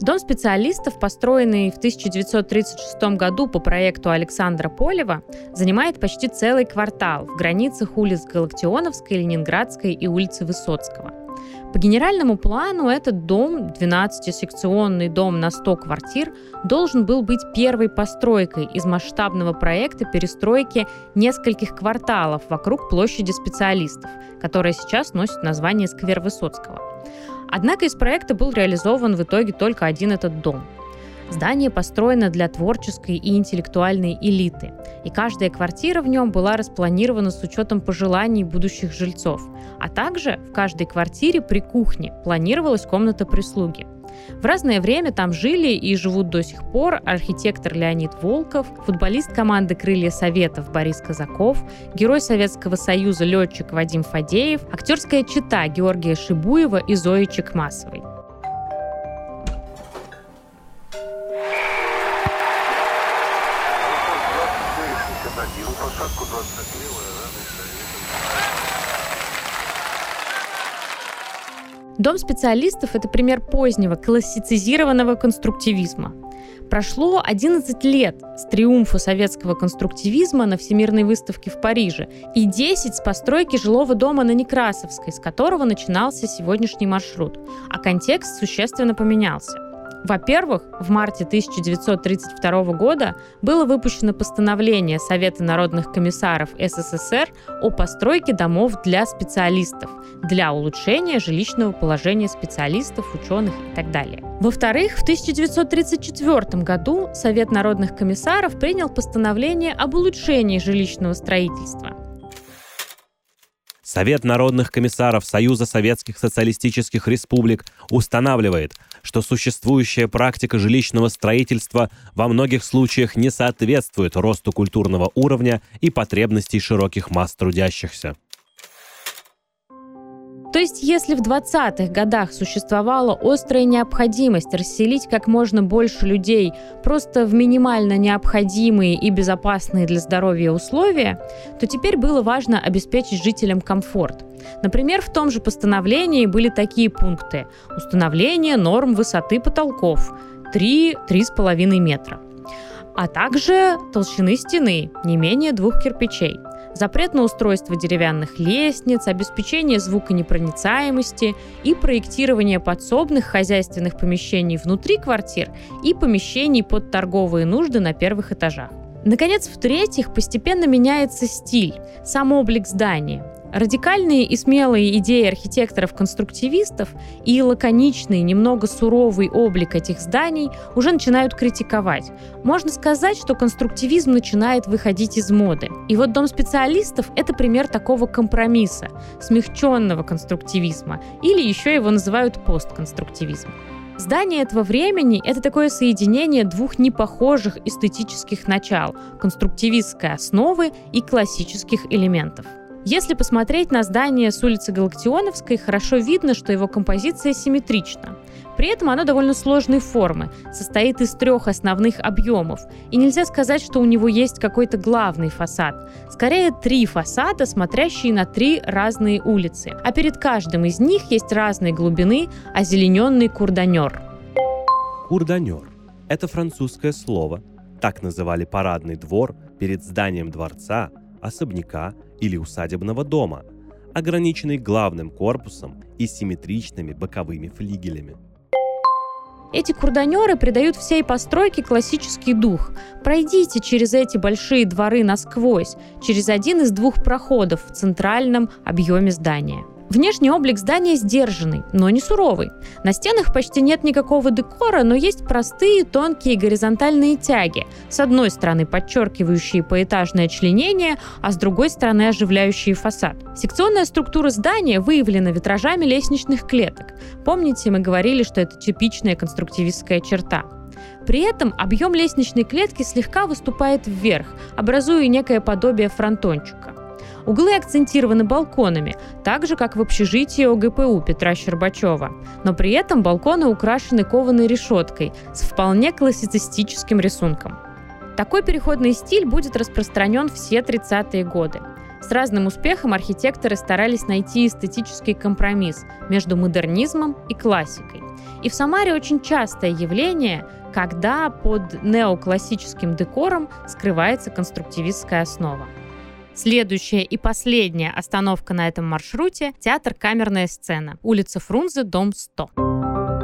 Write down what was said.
Дом специалистов, построенный в 1936 году по проекту Александра Полева, занимает почти целый квартал в границах улиц Галактионовской, Ленинградской и улицы Высоцкого. По генеральному плану этот дом, 12-секционный дом на 100 квартир, должен был быть первой постройкой из масштабного проекта перестройки нескольких кварталов вокруг площади специалистов, которая сейчас носит название Сквер Высоцкого. Однако из проекта был реализован в итоге только один этот дом. Здание построено для творческой и интеллектуальной элиты, и каждая квартира в нем была распланирована с учетом пожеланий будущих жильцов, а также в каждой квартире при кухне планировалась комната прислуги – в разное время там жили и живут до сих пор архитектор Леонид Волков, футболист команды «Крылья Советов» Борис Казаков, герой Советского Союза летчик Вадим Фадеев, актерская чита Георгия Шибуева и Зои Чекмасовой. Дом специалистов – это пример позднего, классицизированного конструктивизма. Прошло 11 лет с триумфа советского конструктивизма на Всемирной выставке в Париже и 10 с постройки жилого дома на Некрасовской, с которого начинался сегодняшний маршрут, а контекст существенно поменялся. Во-первых, в марте 1932 года было выпущено постановление Совета народных комиссаров СССР о постройке домов для специалистов, для улучшения жилищного положения специалистов, ученых и так далее. Во-вторых, в 1934 году Совет народных комиссаров принял постановление об улучшении жилищного строительства. Совет народных комиссаров Союза Советских Социалистических Республик устанавливает, что существующая практика жилищного строительства во многих случаях не соответствует росту культурного уровня и потребностей широких масс трудящихся. То есть, если в 20-х годах существовала острая необходимость расселить как можно больше людей просто в минимально необходимые и безопасные для здоровья условия, то теперь было важно обеспечить жителям комфорт. Например, в том же постановлении были такие пункты. Установление норм высоты потолков 3-3,5 метра а также толщины стены не менее двух кирпичей – запрет на устройство деревянных лестниц, обеспечение звуконепроницаемости и проектирование подсобных хозяйственных помещений внутри квартир и помещений под торговые нужды на первых этажах. Наконец, в-третьих, постепенно меняется стиль, сам облик здания. Радикальные и смелые идеи архитекторов-конструктивистов и лаконичный, немного суровый облик этих зданий уже начинают критиковать. Можно сказать, что конструктивизм начинает выходить из моды. И вот Дом специалистов – это пример такого компромисса, смягченного конструктивизма, или еще его называют постконструктивизм. Здание этого времени – это такое соединение двух непохожих эстетических начал – конструктивистской основы и классических элементов – если посмотреть на здание с улицы Галактионовской, хорошо видно, что его композиция симметрична. При этом оно довольно сложной формы, состоит из трех основных объемов, и нельзя сказать, что у него есть какой-то главный фасад. Скорее, три фасада, смотрящие на три разные улицы, а перед каждым из них есть разной глубины озелененный курданер. Курданер – это французское слово. Так называли парадный двор перед зданием дворца, особняка или усадебного дома, ограниченный главным корпусом и симметричными боковыми флигелями. Эти курданеры придают всей постройке классический дух. Пройдите через эти большие дворы насквозь, через один из двух проходов в центральном объеме здания. Внешний облик здания сдержанный, но не суровый. На стенах почти нет никакого декора, но есть простые тонкие горизонтальные тяги, с одной стороны подчеркивающие поэтажное членение, а с другой стороны оживляющие фасад. Секционная структура здания выявлена витражами лестничных клеток. Помните, мы говорили, что это типичная конструктивистская черта. При этом объем лестничной клетки слегка выступает вверх, образуя некое подобие фронтончика. Углы акцентированы балконами, так же, как в общежитии ОГПУ Петра Щербачева. Но при этом балконы украшены кованой решеткой с вполне классицистическим рисунком. Такой переходный стиль будет распространен все 30-е годы. С разным успехом архитекторы старались найти эстетический компромисс между модернизмом и классикой. И в Самаре очень частое явление, когда под неоклассическим декором скрывается конструктивистская основа. Следующая и последняя остановка на этом маршруте – театр «Камерная сцена», улица Фрунзе, дом 100.